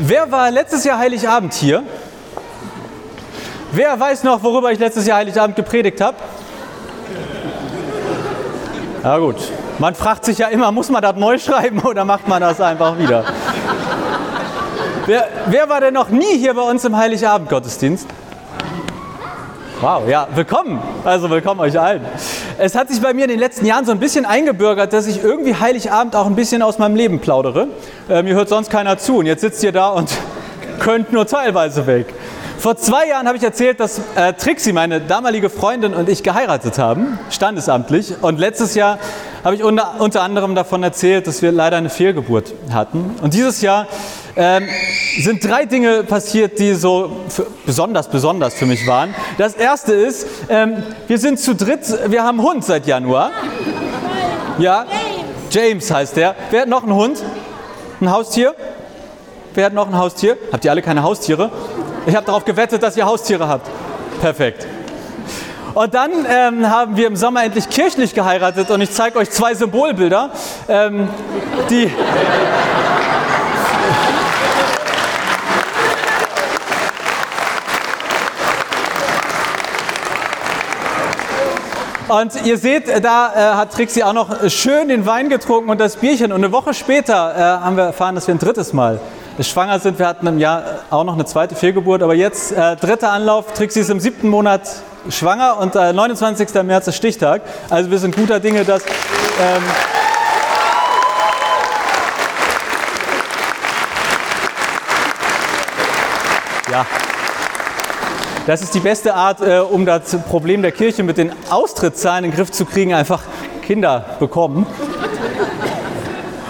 Wer war letztes Jahr Heiligabend hier? Wer weiß noch, worüber ich letztes Jahr Heiligabend gepredigt habe? Ja gut, man fragt sich ja immer, muss man das neu schreiben oder macht man das einfach wieder? wer, wer war denn noch nie hier bei uns im Heiligabend-Gottesdienst? Wow, ja, willkommen. Also willkommen euch allen. Es hat sich bei mir in den letzten Jahren so ein bisschen eingebürgert, dass ich irgendwie Heiligabend auch ein bisschen aus meinem Leben plaudere. Äh, mir hört sonst keiner zu und jetzt sitzt ihr da und könnt nur teilweise weg. Vor zwei Jahren habe ich erzählt, dass äh, Trixie, meine damalige Freundin, und ich geheiratet haben, standesamtlich. Und letztes Jahr habe ich unter, unter anderem davon erzählt, dass wir leider eine Fehlgeburt hatten. Und dieses Jahr ähm, sind drei Dinge passiert, die so besonders, besonders für mich waren. Das erste ist, ähm, wir sind zu dritt, wir haben Hund seit Januar. Ja, James heißt der. Wer hat noch einen Hund? Ein Haustier? Wer hat noch ein Haustier? Habt ihr alle keine Haustiere? Ich habe darauf gewettet, dass ihr Haustiere habt. Perfekt. Und dann ähm, haben wir im Sommer endlich kirchlich geheiratet und ich zeige euch zwei Symbolbilder, ähm, die. Und ihr seht, da äh, hat Trixie auch noch schön den Wein getrunken und das Bierchen. Und eine Woche später äh, haben wir erfahren, dass wir ein drittes Mal schwanger sind. Wir hatten im Jahr auch noch eine zweite Fehlgeburt, aber jetzt äh, dritter Anlauf. Trixie ist im siebten Monat schwanger und äh, 29. März ist Stichtag. Also wir sind guter Dinge, dass. Ähm, ja. Das ist die beste Art, äh, um das Problem der Kirche mit den Austrittszahlen in den Griff zu kriegen, einfach Kinder bekommen.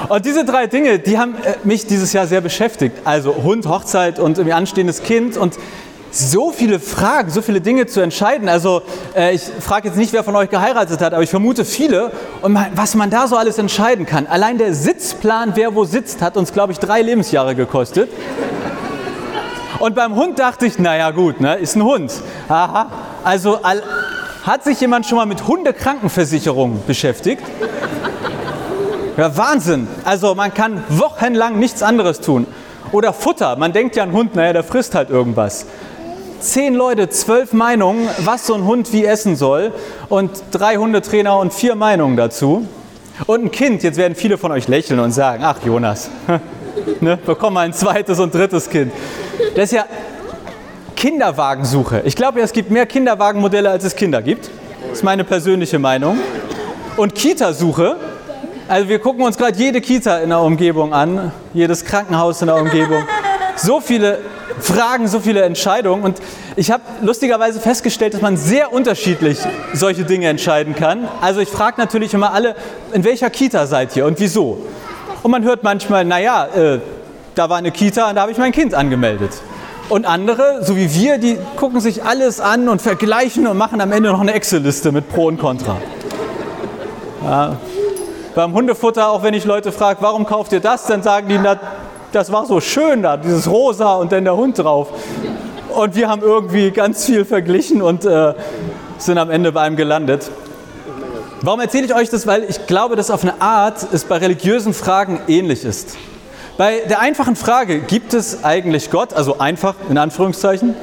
Und diese drei Dinge, die haben äh, mich dieses Jahr sehr beschäftigt. Also Hund, Hochzeit und irgendwie anstehendes Kind und so viele Fragen, so viele Dinge zu entscheiden. Also äh, ich frage jetzt nicht, wer von euch geheiratet hat, aber ich vermute viele. Und man, was man da so alles entscheiden kann. Allein der Sitzplan, wer wo sitzt, hat uns, glaube ich, drei Lebensjahre gekostet. Und beim Hund dachte ich, naja gut, ne, ist ein Hund. Aha. Also all, hat sich jemand schon mal mit Hundekrankenversicherung beschäftigt? Ja, Wahnsinn. Also man kann wochenlang nichts anderes tun. Oder Futter. Man denkt ja, ein Hund, naja, der frisst halt irgendwas. Zehn Leute, zwölf Meinungen, was so ein Hund wie essen soll. Und drei Hundetrainer und vier Meinungen dazu. Und ein Kind, jetzt werden viele von euch lächeln und sagen, ach Jonas, ne, bekomm mal ein zweites und drittes Kind. Das ist ja Kinderwagensuche. Ich glaube es gibt mehr Kinderwagenmodelle, als es Kinder gibt. Das ist meine persönliche Meinung. Und Kitasuche, also wir gucken uns gerade jede Kita in der Umgebung an, jedes Krankenhaus in der Umgebung. So viele Fragen, so viele Entscheidungen. Und ich habe lustigerweise festgestellt, dass man sehr unterschiedlich solche Dinge entscheiden kann. Also ich frage natürlich immer alle, in welcher Kita seid ihr und wieso? Und man hört manchmal, naja, äh, da war eine Kita und da habe ich mein Kind angemeldet. Und andere, so wie wir, die gucken sich alles an und vergleichen und machen am Ende noch eine Excel-Liste mit Pro und Contra. Ja, beim Hundefutter, auch wenn ich Leute frage, warum kauft ihr das, dann sagen die, na, das war so schön da, dieses Rosa und dann der Hund drauf. Und wir haben irgendwie ganz viel verglichen und äh, sind am Ende bei einem gelandet. Warum erzähle ich euch das? Weil ich glaube, dass auf eine Art es bei religiösen Fragen ähnlich ist. Bei der einfachen Frage, gibt es eigentlich Gott, also einfach in Anführungszeichen,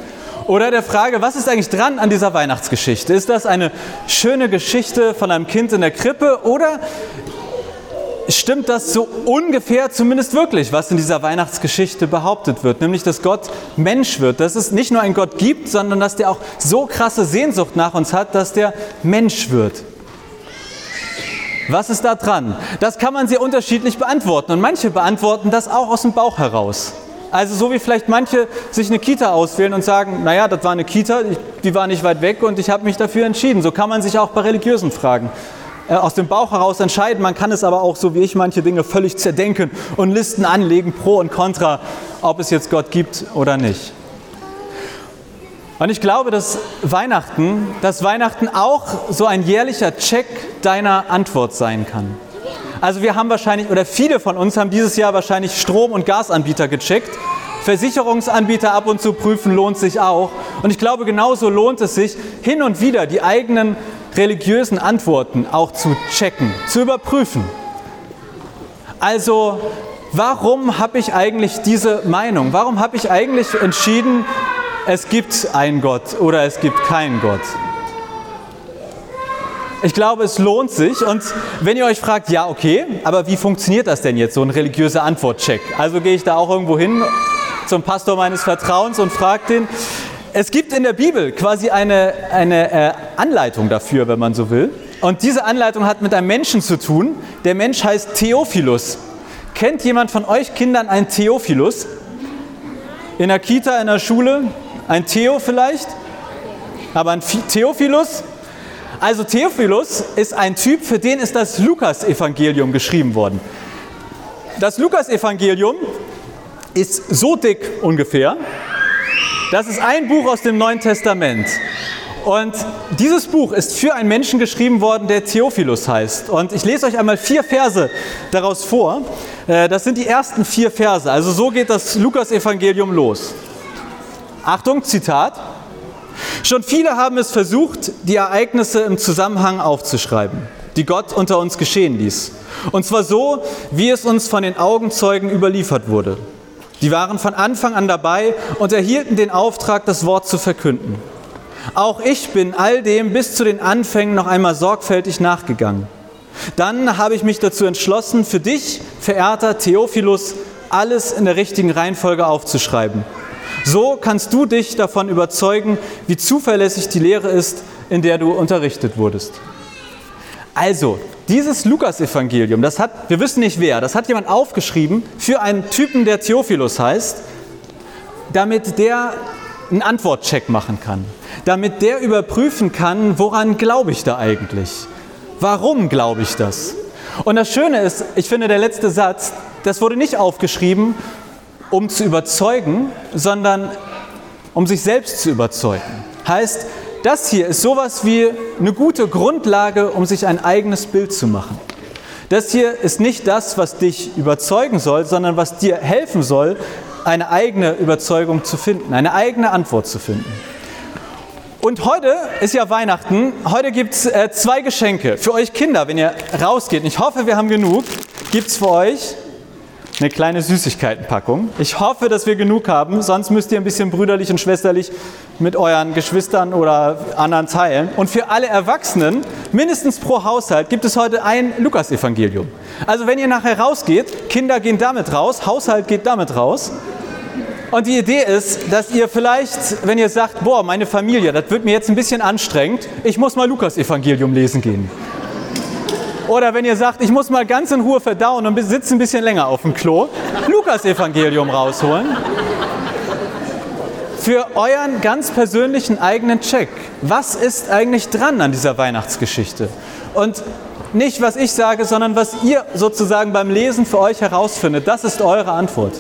oder der Frage, was ist eigentlich dran an dieser Weihnachtsgeschichte? Ist das eine schöne Geschichte von einem Kind in der Krippe oder stimmt das so ungefähr zumindest wirklich, was in dieser Weihnachtsgeschichte behauptet wird, nämlich dass Gott Mensch wird, dass es nicht nur einen Gott gibt, sondern dass der auch so krasse Sehnsucht nach uns hat, dass der Mensch wird. Was ist da dran? Das kann man sehr unterschiedlich beantworten und manche beantworten das auch aus dem Bauch heraus. Also so wie vielleicht manche sich eine Kita auswählen und sagen, naja, das war eine Kita, die war nicht weit weg und ich habe mich dafür entschieden. So kann man sich auch bei religiösen Fragen äh, aus dem Bauch heraus entscheiden. Man kann es aber auch, so wie ich, manche Dinge völlig zerdenken und Listen anlegen, pro und contra, ob es jetzt Gott gibt oder nicht. Und ich glaube, dass Weihnachten, dass Weihnachten auch so ein jährlicher Check deiner Antwort sein kann. Also wir haben wahrscheinlich, oder viele von uns haben dieses Jahr wahrscheinlich Strom- und Gasanbieter gecheckt. Versicherungsanbieter ab und zu prüfen lohnt sich auch. Und ich glaube, genauso lohnt es sich, hin und wieder die eigenen religiösen Antworten auch zu checken, zu überprüfen. Also, warum habe ich eigentlich diese Meinung? Warum habe ich eigentlich entschieden, es gibt einen Gott oder es gibt keinen Gott? Ich glaube, es lohnt sich. Und wenn ihr euch fragt, ja, okay, aber wie funktioniert das denn jetzt, so ein religiöser Antwortcheck? Also gehe ich da auch irgendwo hin zum Pastor meines Vertrauens und frage den. Es gibt in der Bibel quasi eine, eine äh, Anleitung dafür, wenn man so will. Und diese Anleitung hat mit einem Menschen zu tun. Der Mensch heißt Theophilus. Kennt jemand von euch Kindern einen Theophilus? In der Kita, in der Schule? Ein Theo vielleicht? Aber ein Theophilus? Also Theophilus ist ein Typ, für den ist das Lukas-Evangelium geschrieben worden. Das Lukas-Evangelium ist so dick ungefähr. Das ist ein Buch aus dem Neuen Testament. Und dieses Buch ist für einen Menschen geschrieben worden, der Theophilus heißt. Und ich lese euch einmal vier Verse daraus vor. Äh, das sind die ersten vier Verse. Also so geht das Lukas-Evangelium los. Achtung, Zitat. Schon viele haben es versucht, die Ereignisse im Zusammenhang aufzuschreiben, die Gott unter uns geschehen ließ. Und zwar so, wie es uns von den Augenzeugen überliefert wurde. Die waren von Anfang an dabei und erhielten den Auftrag, das Wort zu verkünden. Auch ich bin all dem bis zu den Anfängen noch einmal sorgfältig nachgegangen. Dann habe ich mich dazu entschlossen, für dich, verehrter Theophilus, alles in der richtigen Reihenfolge aufzuschreiben. So kannst du dich davon überzeugen, wie zuverlässig die Lehre ist, in der du unterrichtet wurdest. Also, dieses Lukas-Evangelium, das hat, wir wissen nicht wer, das hat jemand aufgeschrieben für einen Typen, der Theophilus heißt, damit der einen Antwortcheck machen kann, damit der überprüfen kann, woran glaube ich da eigentlich? Warum glaube ich das? Und das Schöne ist, ich finde, der letzte Satz, das wurde nicht aufgeschrieben, um zu überzeugen, sondern um sich selbst zu überzeugen. Heißt, das hier ist sowas wie eine gute Grundlage, um sich ein eigenes Bild zu machen. Das hier ist nicht das, was dich überzeugen soll, sondern was dir helfen soll, eine eigene Überzeugung zu finden, eine eigene Antwort zu finden. Und heute ist ja Weihnachten. Heute gibt es äh, zwei Geschenke für euch Kinder, wenn ihr rausgeht. Ich hoffe, wir haben genug. Gibt es für euch eine kleine Süßigkeitenpackung. Ich hoffe, dass wir genug haben, sonst müsst ihr ein bisschen brüderlich und schwesterlich mit euren Geschwistern oder anderen teilen. Und für alle Erwachsenen, mindestens pro Haushalt, gibt es heute ein Lukas-Evangelium. Also wenn ihr nachher rausgeht, Kinder gehen damit raus, Haushalt geht damit raus. Und die Idee ist, dass ihr vielleicht, wenn ihr sagt, boah, meine Familie, das wird mir jetzt ein bisschen anstrengend, ich muss mal Lukas-Evangelium lesen gehen. Oder wenn ihr sagt, ich muss mal ganz in Ruhe verdauen und sitze ein bisschen länger auf dem Klo, Lukas-Evangelium rausholen. Für euren ganz persönlichen eigenen Check. Was ist eigentlich dran an dieser Weihnachtsgeschichte? Und nicht, was ich sage, sondern was ihr sozusagen beim Lesen für euch herausfindet. Das ist eure Antwort.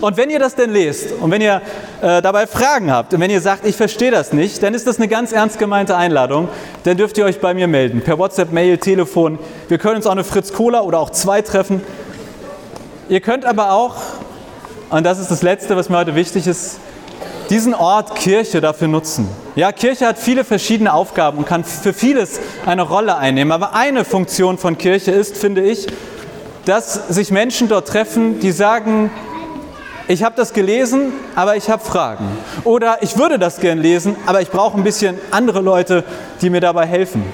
Und wenn ihr das denn lest und wenn ihr äh, dabei Fragen habt und wenn ihr sagt, ich verstehe das nicht, dann ist das eine ganz ernst gemeinte Einladung. Dann dürft ihr euch bei mir melden. Per WhatsApp, Mail, Telefon. Wir können uns auch eine Fritz Cola oder auch zwei treffen. Ihr könnt aber auch, und das ist das Letzte, was mir heute wichtig ist, diesen Ort Kirche dafür nutzen. Ja, Kirche hat viele verschiedene Aufgaben und kann für vieles eine Rolle einnehmen. Aber eine Funktion von Kirche ist, finde ich, dass sich Menschen dort treffen, die sagen, ich habe das gelesen, aber ich habe Fragen. Oder ich würde das gern lesen, aber ich brauche ein bisschen andere Leute, die mir dabei helfen.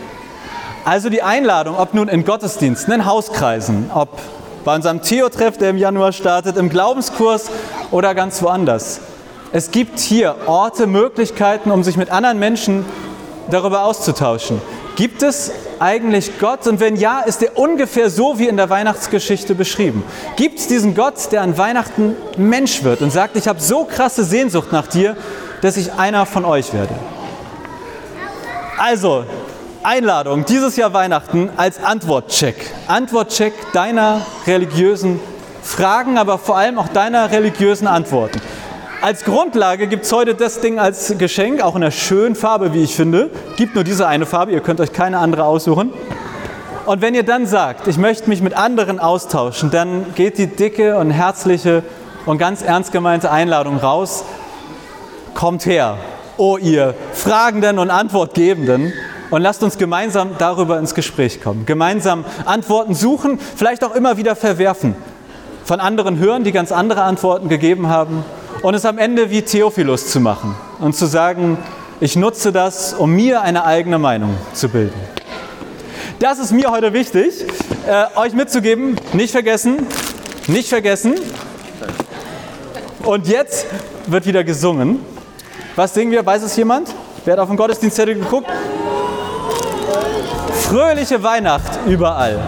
Also die Einladung, ob nun in Gottesdiensten, in Hauskreisen, ob bei unserem Theo-Treff, der im Januar startet, im Glaubenskurs oder ganz woanders. Es gibt hier Orte, Möglichkeiten, um sich mit anderen Menschen darüber auszutauschen. Gibt es eigentlich Gott? Und wenn ja, ist er ungefähr so wie in der Weihnachtsgeschichte beschrieben? Gibt es diesen Gott, der an Weihnachten Mensch wird und sagt, ich habe so krasse Sehnsucht nach dir, dass ich einer von euch werde? Also, Einladung, dieses Jahr Weihnachten als Antwortcheck. Antwortcheck deiner religiösen Fragen, aber vor allem auch deiner religiösen Antworten. Als Grundlage gibt es heute das Ding als Geschenk, auch in einer schönen Farbe, wie ich finde. Gibt nur diese eine Farbe, ihr könnt euch keine andere aussuchen. Und wenn ihr dann sagt, ich möchte mich mit anderen austauschen, dann geht die dicke und herzliche und ganz ernst gemeinte Einladung raus. Kommt her, oh ihr Fragenden und Antwortgebenden, und lasst uns gemeinsam darüber ins Gespräch kommen. Gemeinsam Antworten suchen, vielleicht auch immer wieder verwerfen. von anderen hören, die ganz andere Antworten gegeben haben und es am Ende wie Theophilus zu machen und zu sagen, ich nutze das, um mir eine eigene Meinung zu bilden. Das ist mir heute wichtig, äh, euch mitzugeben. Nicht vergessen, nicht vergessen. Und jetzt wird wieder gesungen. Was singen wir? Weiß es jemand? Wer hat auf den Gottesdienstzettel geguckt? Fröhliche Weihnacht überall.